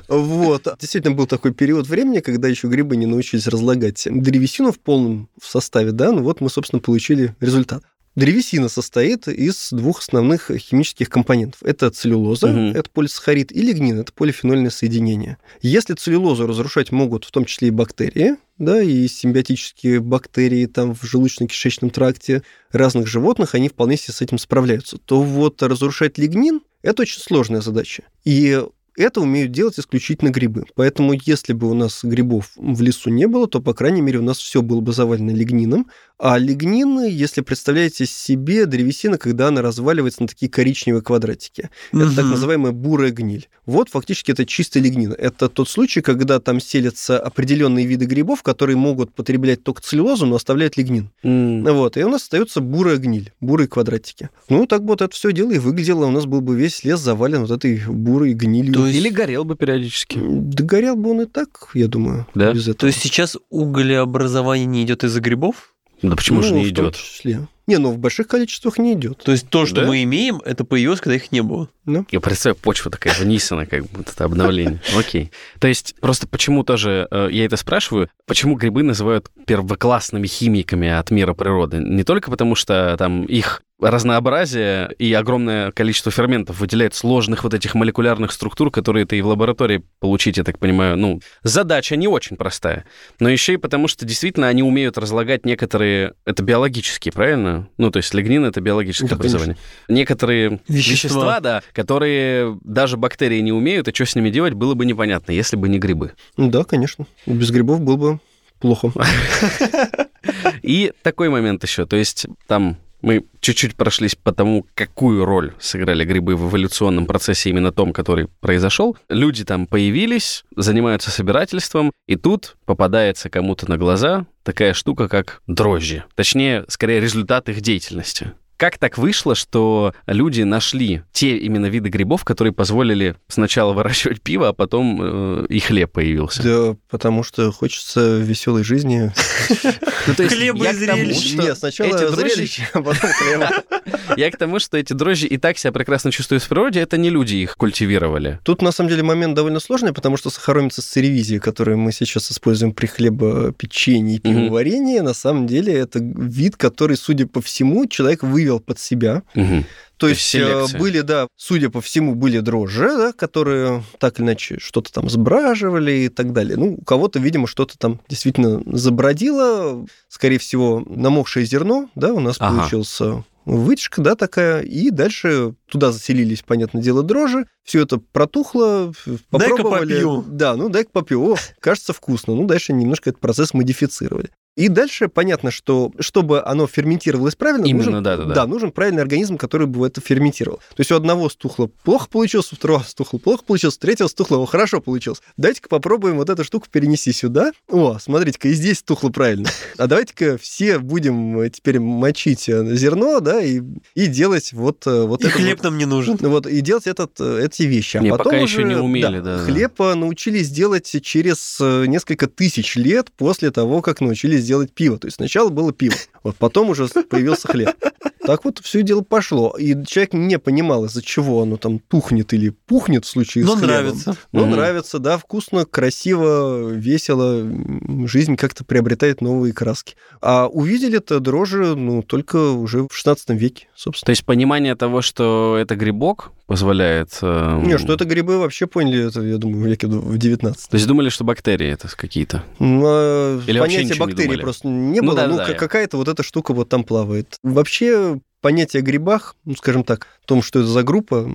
Вот. Действительно, был такой период времени, когда еще грибы не научились разлагать древесину в полном составе, да, ну вот мы, собственно, получили результат. Древесина состоит из двух основных химических компонентов. Это целлюлоза, Мгм. это полисахарид, и лигнин, это полифенольное соединение. Если целлюлозу разрушать могут в том числе и бактерии, да, и симбиотические бактерии там в желудочно-кишечном тракте разных животных, они вполне себе с этим справляются, то вот разрушать лигнин – это очень сложная задача. И это умеют делать исключительно грибы. Поэтому, если бы у нас грибов в лесу не было, то, по крайней мере, у нас все было бы завалено лигнином. А лигнин, если представляете себе древесина, когда она разваливается на такие коричневые квадратики. Это так называемая бурая гниль. Вот фактически это чистый лигнин. Это тот случай, когда там селятся определенные виды грибов, которые могут потреблять только целлюлозу, но оставляют лигнин. М. Вот, и у нас остается бурая гниль, бурые квадратики. Ну, так вот это все дело и выглядело. У нас был бы весь лес завален вот этой бурой гнилью. То есть- Или горел бы периодически. Да горел бы он и так, я думаю, Да? без этого. То есть сейчас уголеобразование не идет из-за грибов? Да почему же Ну, не в том идет? числе. Не, ну в больших количествах не идет. То есть то, что Да? мы имеем, это появилось, когда их не было. Я представляю, почва такая вынесена, как будто это обновление. Окей. То есть просто почему тоже, э, я это спрашиваю, почему грибы называют первоклассными химиками от мира природы? Не только потому, что там их разнообразие и огромное количество ферментов выделяет сложных вот этих молекулярных структур, которые ты и в лаборатории получить, я так понимаю, ну, задача не очень простая. Но еще и потому, что действительно они умеют разлагать некоторые... Это биологические, правильно? Ну, то есть лигнин — это биологическое Да, конечно. образование. Некоторые Вещества. вещества, да, которые даже бактерии не умеют, и что с ними делать, было бы непонятно, если бы не грибы. Ну Да, конечно. Без грибов было бы плохо. И такой момент еще, то есть там мы чуть-чуть прошлись по тому, какую роль сыграли грибы в эволюционном процессе именно том, который произошел. Люди там появились, занимаются собирательством, и тут попадается кому-то на глаза такая штука, как дрожжи. Точнее, скорее, результат их деятельности. Как так вышло, что люди нашли те именно виды грибов, которые позволили сначала выращивать пиво, а потом э, и хлеб появился? Да, потому что хочется веселой жизни. Ну, Хлеба и зрелищ. Нет, сначала зрелище, а потом хлеба. Я к тому, что эти дрожжи и так себя прекрасно чувствуют в природе, это не люди их культивировали. Тут, на самом деле, момент довольно сложный, потому что сахаромица с церевизией, которую мы сейчас используем при хлебопечении и пивоварении, на самом деле это вид, который, судя по всему, человек вывел под себя. Мгм. То То есть есть э, селекция. были, да, судя по всему, были дрожжи, да, которые так или иначе что-то там сбраживали и так далее. Ну, у кого-то, видимо, что-то там действительно забродило. Скорее всего, намокшее зерно, да, у нас Ага. получился вытяжка, да, такая, и дальше туда заселились, понятное дело, дрожжи, все это протухло, Дай-ка попробовали. попью. Да, ну дай-ка попью, о, кажется вкусно, ну дальше немножко этот процесс модифицировали. И дальше понятно, что чтобы оно ферментировалось правильно, Именно, нужен, да, да, да. да, нужен правильный организм, который бы это ферментировал. То есть у одного стухло плохо получилось, у второго стухло плохо получилось, у третьего стухло о, хорошо получилось. Давайте-ка попробуем вот эту штуку перенести сюда. О, смотрите-ка, и здесь стухло правильно. А давайте-ка все будем э, теперь мочить э, зерно, да, и, и делать вот, э, вот И это хлеб вот. нам не нужен. Ну Вот, и делать этот, эти вещи. А Не, потом пока еще уже, не умели, да, да. Хлеб научились делать через несколько тысяч лет после того, как научились делать пиво. То есть сначала было пиво, вот потом уже появился хлеб. Так вот все дело пошло. И человек не понимал, из-за чего оно там тухнет или пухнет в случае Но с хлебом. нравится. Ну, Мгм. нравится, да, вкусно, красиво, весело, жизнь как-то приобретает новые краски. А увидели это дрожжи, ну, только уже в 16 веке, собственно. То есть понимание того, что это грибок, позволяет... э, Не, что это грибы вообще поняли, это, я думаю, в веке в 19 То есть думали, что бактерии это какие-то. Ну, а Или вообще понятия ничего не бактерий думали? просто не Ну было. да, Ну, да, ка- я- какая-то вот эта штука вот там плавает. Вообще понятие о грибах, ну, скажем так, о том, что это за группа,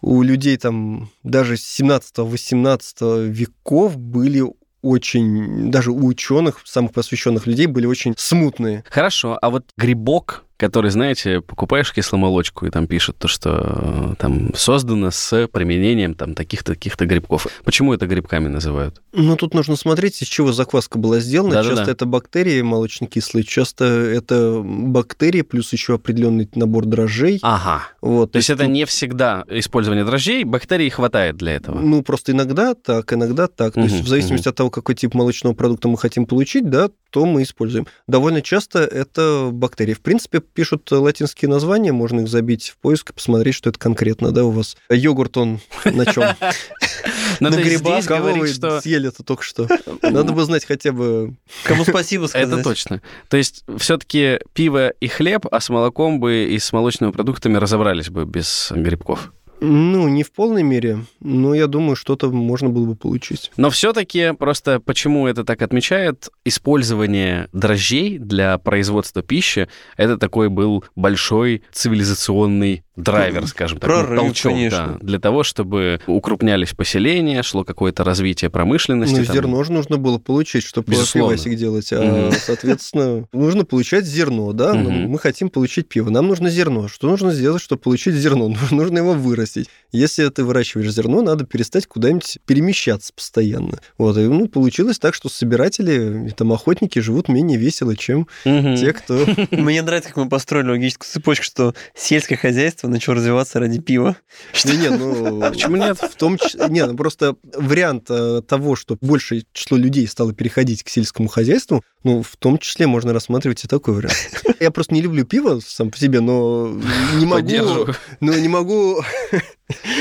у людей там даже с 17-18 веков были очень, даже у ученых, самых посвященных людей, были очень смутные. Хорошо, а вот грибок, который, знаете, покупаешь кисломолочку, и там пишут то, что э, там создано с применением там таких-то, таких-то грибков. Почему это грибками называют? Ну, тут нужно смотреть, из чего закваска была сделана. Да-да-да. часто это бактерии молочнокислые, часто это бактерии плюс еще определенный набор дрожжей. Ага. Вот, То есть это тут- не всегда использование дрожжей, бактерий хватает для этого. Ну, просто иногда так, иногда так. То есть в зависимости от того, какой тип молочного продукта мы хотим получить, да, то мы используем. Довольно часто это бактерии. В принципе, пишут латинские названия, можно их забить в поиск и посмотреть, что это конкретно, да, у вас. Йогурт, он на чем? Но На грибах, кого вы что съели это только что? Надо бы знать хотя бы... Кому спасибо сказать. Это точно. То есть все-таки пиво и хлеб, а с молоком бы и с молочными продуктами разобрались бы без грибков. Ну, не в полной мере, но я думаю, что-то можно было бы получить. Но все-таки просто почему это так отмечает, использование дрожжей для производства пищи, это такой был большой цивилизационный драйвер, скажем так, ну, Прорыв, толчок, конечно. да, для того, чтобы укрупнялись поселения, шло какое-то развитие промышленности. Ну, там. зерно же нужно было получить, чтобы Безусловно. пивасик делать. А, соответственно, нужно получать зерно, да? Ну. Мы хотим получить пиво. Нам нужно зерно. Что нужно сделать, чтобы получить зерно? Ну, Нужно его вырастить. Если ты выращиваешь зерно, надо перестать куда-нибудь перемещаться постоянно. Вот. И, ну, получилось так, что собиратели там охотники живут менее весело, чем те, кто... Мне нравится, как мы построили логическую цепочку, что сельское хозяйство начало развиваться ради пива. Не, не, ну... Почему нет? В том числе, не, ну просто вариант э, того, что большее число людей стало переходить к сельскому хозяйству, ну, в том числе можно рассматривать и такой вариант. Я просто не люблю пиво сам по себе, но не могу, но не могу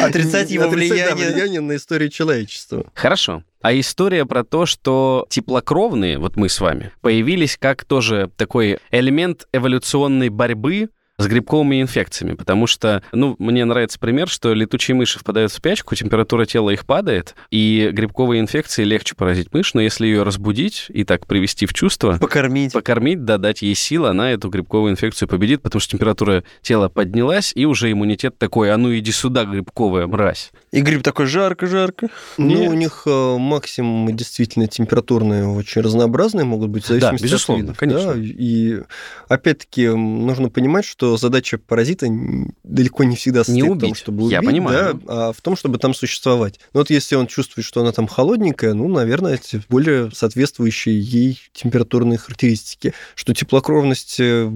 Отрицать его отрицать, да, влияние. влияние на историю человечества. Хорошо. А история про то, что теплокровные, вот мы с вами, появились как тоже такой элемент эволюционной борьбы с грибковыми инфекциями, потому что, ну, мне нравится пример, что летучие мыши впадают в спячку, температура тела их падает, и грибковые инфекции легче поразить мышь, но если ее разбудить и так привести в чувство, Покормить. покормить, да, дать ей сил, она эту грибковую инфекцию победит, потому что температура тела поднялась, и уже иммунитет такой, а ну иди сюда, грибковая мразь. И гриб такой жарко-жарко. Ну, у них э, максимумы действительно температурные очень разнообразные могут быть, в зависимости безусловно, от видов. конечно. да. И опять-таки нужно понимать, что задача паразита далеко не всегда состоит в том, убить. чтобы Я убить, понимаю. да, а в том, чтобы там существовать. Но вот если он чувствует, что она там холодненькая, ну, наверное, это более соответствующие ей температурные характеристики. Что теплокровность э,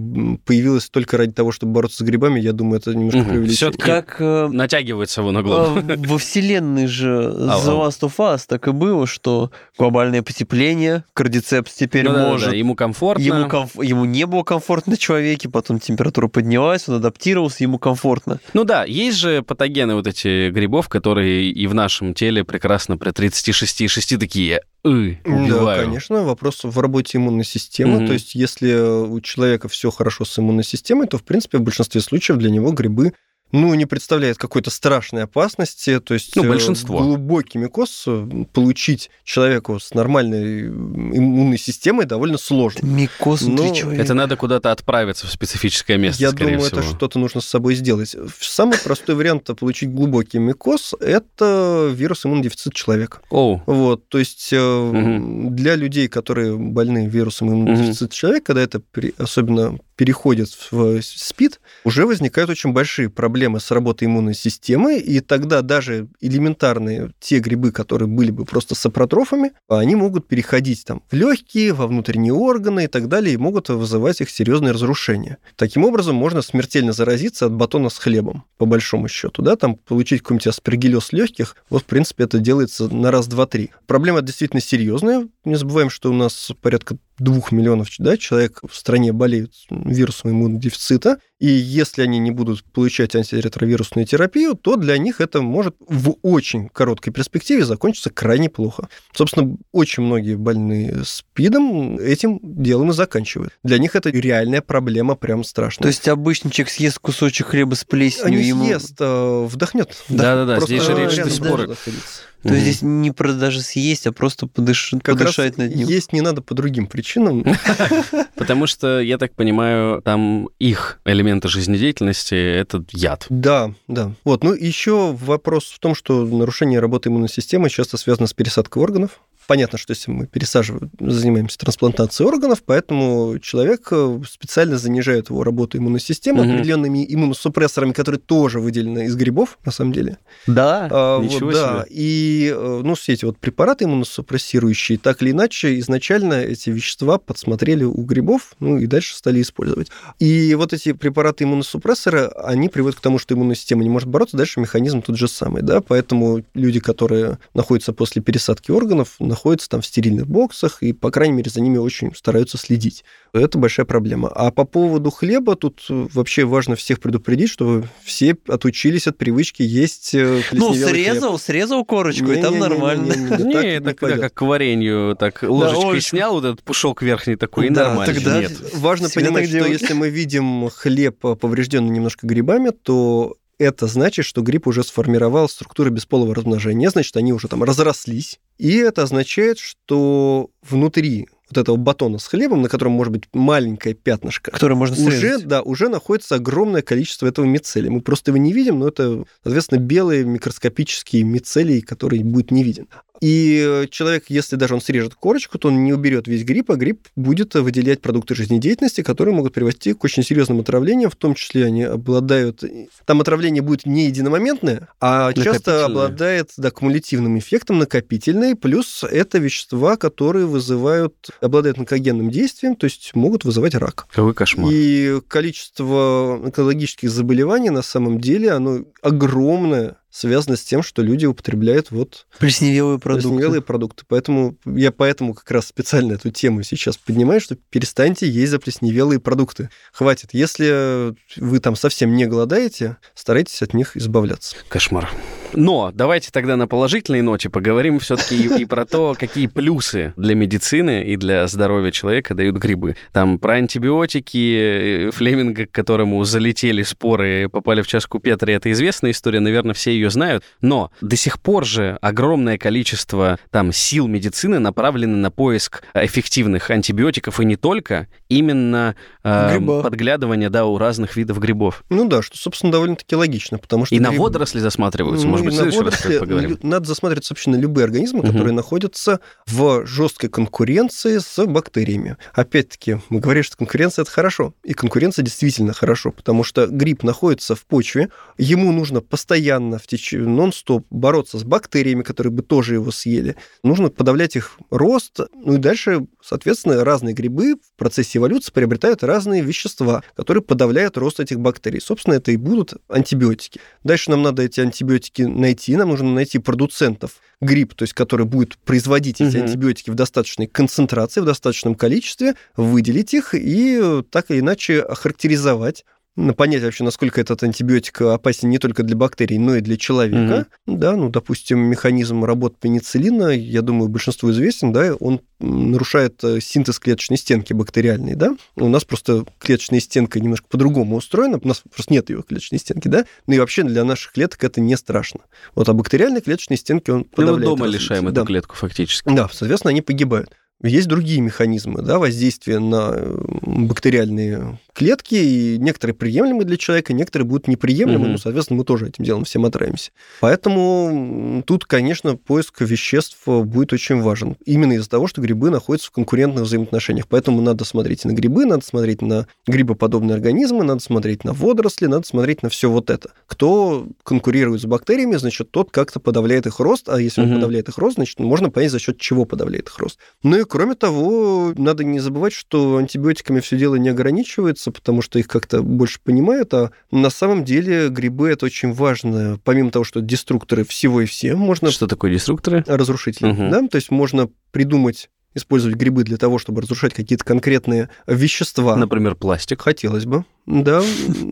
появилась только ради того, чтобы бороться с грибами, я думаю, это немножко Мгм. преувеличение. Всё-таки Как э, Натягивается его на голову. э, во вселенной же Ау, The ау. Last of Us так и было, что глобальное потепление, кардицепс теперь Ну да, может. да, ему комфортно. Ему, комф- ему не было комфортно на человеке, потом температура поднялась, он адаптировался, ему комфортно. Ну да, есть же патогены вот эти грибов, которые и в нашем теле прекрасно при 36,6 такие «ы, Да, убиваю». конечно, вопрос в работе иммунной системы. Мгм. То есть, если у человека все хорошо с иммунной системой, то, в принципе, в большинстве случаев для него грибы ну, не представляет какой-то страшной опасности. То есть Ну, э, большинство. глубокий микоз э, получить человеку с нормальной иммунной системой довольно сложно. Микоз внутри человека. Это надо куда-то отправиться в специфическое место, Я скорее думаю, всего. это что-то нужно с собой сделать. Самый простой вариант получить глубокий микоз – это вирус иммунодефицита человека. Оу, Вот, то есть э, Мгм. для людей, которые больны вирусом иммунодефицита человека, когда это при- особенно переходит в СПИД, уже возникают очень большие проблемы с работой иммунной системы, и тогда даже элементарные те грибы, которые были бы просто сапротрофами, они могут переходить там в легкие, во внутренние органы и так далее, и могут вызывать их серьезные разрушения. Таким образом, можно смертельно заразиться от батона с хлебом, по большому счету, да, там получить какой-нибудь аспергиллез легких, вот, в принципе, это делается на раз, два, три. Проблема действительно серьезная. Не забываем, что у нас порядка двух миллионов да, человек в стране болеют вирусом иммунодефицита, и если они не будут получать антиретровирусную терапию, то для них это может в очень короткой перспективе закончиться крайне плохо. Собственно, очень многие больные СПИДом этим делом и заканчивают. Для них это реальная проблема, прям страшная. То есть обычный человек съест кусочек хлеба с а плесенью, не ему... съест, а вдохнет. Да-да-да, здесь же речь до сих пор- То есть Мгм. здесь не про даже съесть, а просто подыш... Как подышать раз над ним. есть не надо по другим причинам. Потому что, я так понимаю, там их элементы жизнедеятельности — это яд. Да, да. Вот, ну еще вопрос в том, что нарушение работы иммунной системы часто связано с пересадкой органов. Понятно, что если мы пересаживаем, занимаемся трансплантацией органов, поэтому человек э, специально занижает его работу иммунной системы Мгм. определенными иммуносупрессорами, которые тоже выделены из грибов, на самом деле. Да. А, вот, ничего да. себе. И, э, ну, все эти вот препараты иммуносупрессирующие, так или иначе, изначально эти вещества подсмотрели у грибов, ну, и дальше стали использовать. И вот эти препараты иммуносупрессоры, они приводят к тому, что иммунная система не может бороться, дальше механизм тот же самый, да, поэтому люди, которые находятся после пересадки органов, находятся там в стерильных боксах, и, по крайней мере, за ними очень стараются следить. Это большая проблема. А по поводу хлеба, тут э, вообще важно всех предупредить, чтобы все отучились от привычки есть э, Ну, плесневелый хлеб. срезал, срезал корочку, и там Не-не-не-не-не, нормально. Не, это как к варенью, так ложечкой снял вот этот пушок верхний такой, и нормально. тогда-. Важно понимать, что если мы видим хлеб поврежденный немножко грибами, то это значит, что гриб уже сформировал структуры бесполого размножения, значит, они уже там разрослись. И это означает, что внутри вот этого батона с хлебом, на котором может быть маленькое пятнышко, Который можно уже, срезать. да, уже находится огромное количество этого мицелия. Мы просто его не видим, но это, соответственно, белые микроскопические мицелии, который будет не виден. И э, человек, если даже он срежет корочку, то он не уберет весь гриб, а гриб будет выделять продукты жизнедеятельности, которые могут привести к очень серьезным отравлениям, в том числе они обладают... Там отравление будет не единомоментное, а часто обладает да, кумулятивным эффектом, накопительный, плюс это вещества, которые вызывают, обладают онкогенным действием, то есть могут вызывать рак. Какой кошмар. И количество онкологических заболеваний на самом деле, оно огромное, связано с тем, что люди употребляют вот Плесневелые продукты. плесневелые продукты. Поэтому я поэтому как раз специально эту тему сейчас поднимаю, что перестаньте есть заплесневелые продукты. Хватит. Если вы там совсем не голодаете, старайтесь от них избавляться. Кошмар. Но давайте тогда на положительной ноте поговорим все-таки и, и про то, какие плюсы для медицины и для здоровья человека дают грибы. Там про антибиотики, э, Флеминга, к которому залетели споры, попали в чашку Петри, это известная история, наверное, все ее знают. Но до сих пор же огромное количество там сил медицины направлены на поиск эффективных антибиотиков и не только, именно э, Гриба. подглядывание, да, у разных видов грибов. Ну да, что, собственно, довольно-таки логично, потому что... И на гриб- водоросли засматриваются, Ну, может быть, на водоросли, Надо засматриваться вообще на любые организмы, которые находятся в жесткой конкуренции с бактериями. Опять-таки, мы говорим, что конкуренция – это хорошо. И конкуренция действительно хорошо, потому что гриб находится в почве, ему нужно постоянно, в теч... нон-стоп бороться с бактериями, которые бы тоже его съели. Нужно подавлять их рост. Ну и дальше, соответственно, разные грибы в процессе эволюции приобретают разные вещества, которые подавляют рост этих бактерий. Собственно, это и будут антибиотики. Дальше нам надо эти антибиотики найти, нам нужно найти продуцентов гриб, то есть который будет производить эти Мгм. антибиотики в достаточной концентрации, в достаточном количестве, выделить их и э, так или иначе охарактеризовать понять вообще, насколько этот антибиотик опасен не только для бактерий, но и для человека. Да, ну, допустим, механизм работы пенициллина, я думаю, большинству известен, да, он нарушает э, синтез клеточной стенки бактериальной, да. У нас просто клеточная стенка немножко по-другому устроена, у нас просто нет ее клеточной стенки, да. Ну и вообще для наших клеток это не страшно. Вот, а бактериальной клеточной стенки он подавляет Ну, мы дома развитие. лишаем Да. эту клетку фактически. Да, соответственно, они погибают. Есть другие механизмы да, воздействия на э, бактериальные клетки, и некоторые приемлемы для человека, некоторые будут неприемлемы, Мгм. но, соответственно, мы тоже этим делом всем отравимся. Поэтому тут, конечно, поиск веществ э, будет очень важен. Именно из-за того, что грибы находятся в конкурентных взаимоотношениях. Поэтому надо смотреть на грибы, надо смотреть на грибоподобные организмы, надо смотреть на водоросли, надо смотреть на все вот это. Кто конкурирует с бактериями, значит, тот как-то подавляет их рост, а если он Мгм. подавляет их рост, значит, можно понять, за счет чего подавляет их рост. Ну и кроме того, надо не забывать, что антибиотиками все дело не ограничивается, потому что их как-то больше понимают, а на самом деле грибы это очень важно. Помимо того, что деструкторы всего и все, можно Что такое деструкторы? разрушители, Мгм. да, то есть можно придумать использовать грибы для того, чтобы разрушать какие-то конкретные вещества. Например, пластик. Хотелось бы, да,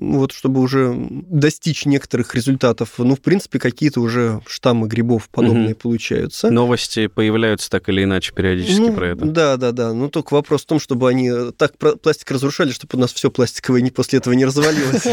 вот чтобы уже достичь некоторых результатов. Ну, в принципе, какие-то уже штаммы грибов подобные Мгм. получаются. Новости появляются так или иначе периодически Ну, про это. Да, да, да. Ну, только вопрос в том, чтобы они так пластик разрушали, чтобы у нас все пластиковое не после этого не развалилось.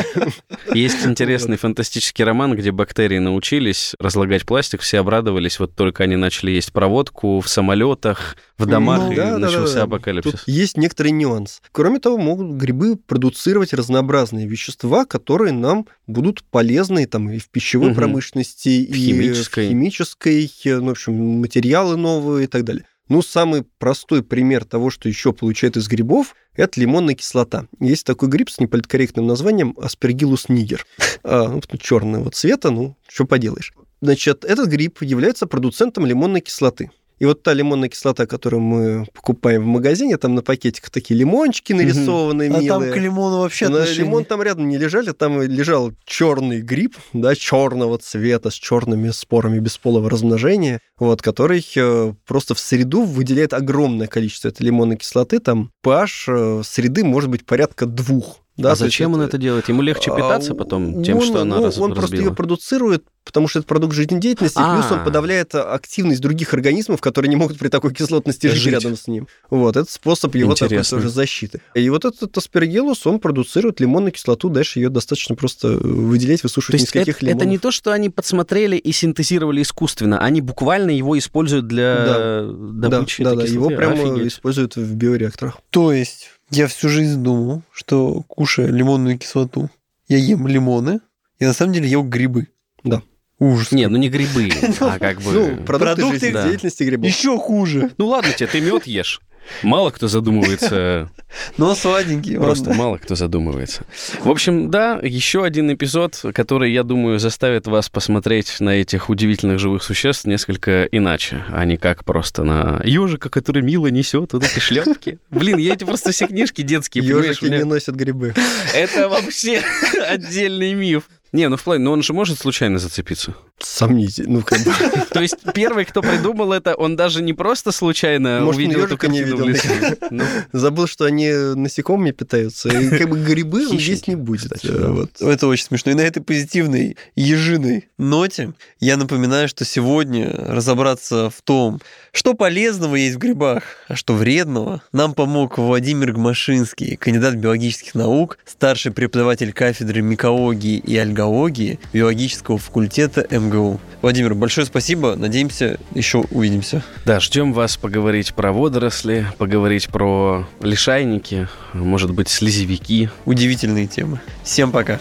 Есть интересный фантастический роман, где бактерии научились разлагать пластик, все обрадовались, вот только они начали есть проводку в самолетах, в домах, Ну, и начался апокалипсис. Есть некоторый нюанс. Кроме того, могут грибы продуцировать разнообразные вещества, которые нам будут полезны там, и в пищевой Мгм. промышленности, и химической. в химической, ну, в общем, материалы новые и так далее. Ну, самый простой пример того, что еще получают из грибов, это лимонная кислота. Есть такой гриб с неполиткорректным названием аспергиллус нигер. А, ну, черного цвета, ну, что поделаешь. Значит, этот гриб является продуцентом лимонной кислоты. И вот та лимонная кислота, которую мы покупаем в магазине, там на пакетиках такие лимончики нарисованные, А милые. там к лимону вообще На отношения. лимон там рядом не лежали, там лежал черный гриб, да, черного цвета, с черными спорами бесполого размножения, вот, который э, просто в среду выделяет огромное количество этой лимонной кислоты, там pH э, среды может быть порядка двух. Да, а то зачем он это- это делает? Ему легче питаться а, потом тем, он- что она ну, раз- Он просто ее продуцирует, потому что это продукт жизнедеятельности, А. плюс он подавляет активность других организмов, которые не могут при такой кислотности жить, Жить. рядом с ним. Вот, это способ его такой Интересно. тоже защиты. И вот этот аспергиллус, он продуцирует лимонную кислоту, дальше ее достаточно просто э, выделять, То высушивать есть из каких это, это не то, что они подсмотрели и синтезировали искусственно, они буквально его используют для добычи да, да, да, его прямо Офигеть. используют в биореакторах. То есть я всю жизнь думал, что кушая лимонную кислоту, я ем лимоны, и на самом деле ел грибы. Да. Ужас. Не, ну не грибы, а как бы... Ну, продукты, продукты, жизнедеятельности грибов. Еще хуже. Ну ладно тебе, ты мед ешь. Мало кто задумывается, Но сладенький. просто мало кто задумывается. В общем, да, еще один эпизод, который, я думаю, заставит вас посмотреть на этих удивительных живых существ несколько иначе, а не как просто на ежика, который мило несет вот эти шляпки. Блин, я эти просто все книжки детские, Ежики не носят грибы. Это вообще отдельный миф. Не, ну в плане, но он же может случайно зацепиться. Сомнительно. Ну, как бы. То есть первый, кто придумал это, он даже не просто случайно Может, увидел эту не картину в видел. Ну, Забыл, что они насекомыми питаются. И как бы грибы он Хищники, есть не будет. кстати, да. вот. Это очень смешно. И на этой позитивной ежиной ноте я напоминаю, что сегодня разобраться в том, что полезного есть в грибах, а что вредного, нам помог Владимир Гмашинский, кандидат биологических наук, старший преподаватель кафедры микологии и альгологии биологического факультета МГУ. Владимир, большое спасибо. Надеемся, еще увидимся. Да, ждем вас поговорить про водоросли, поговорить про лишайники, может быть, слезевики. Удивительные темы. Всем пока.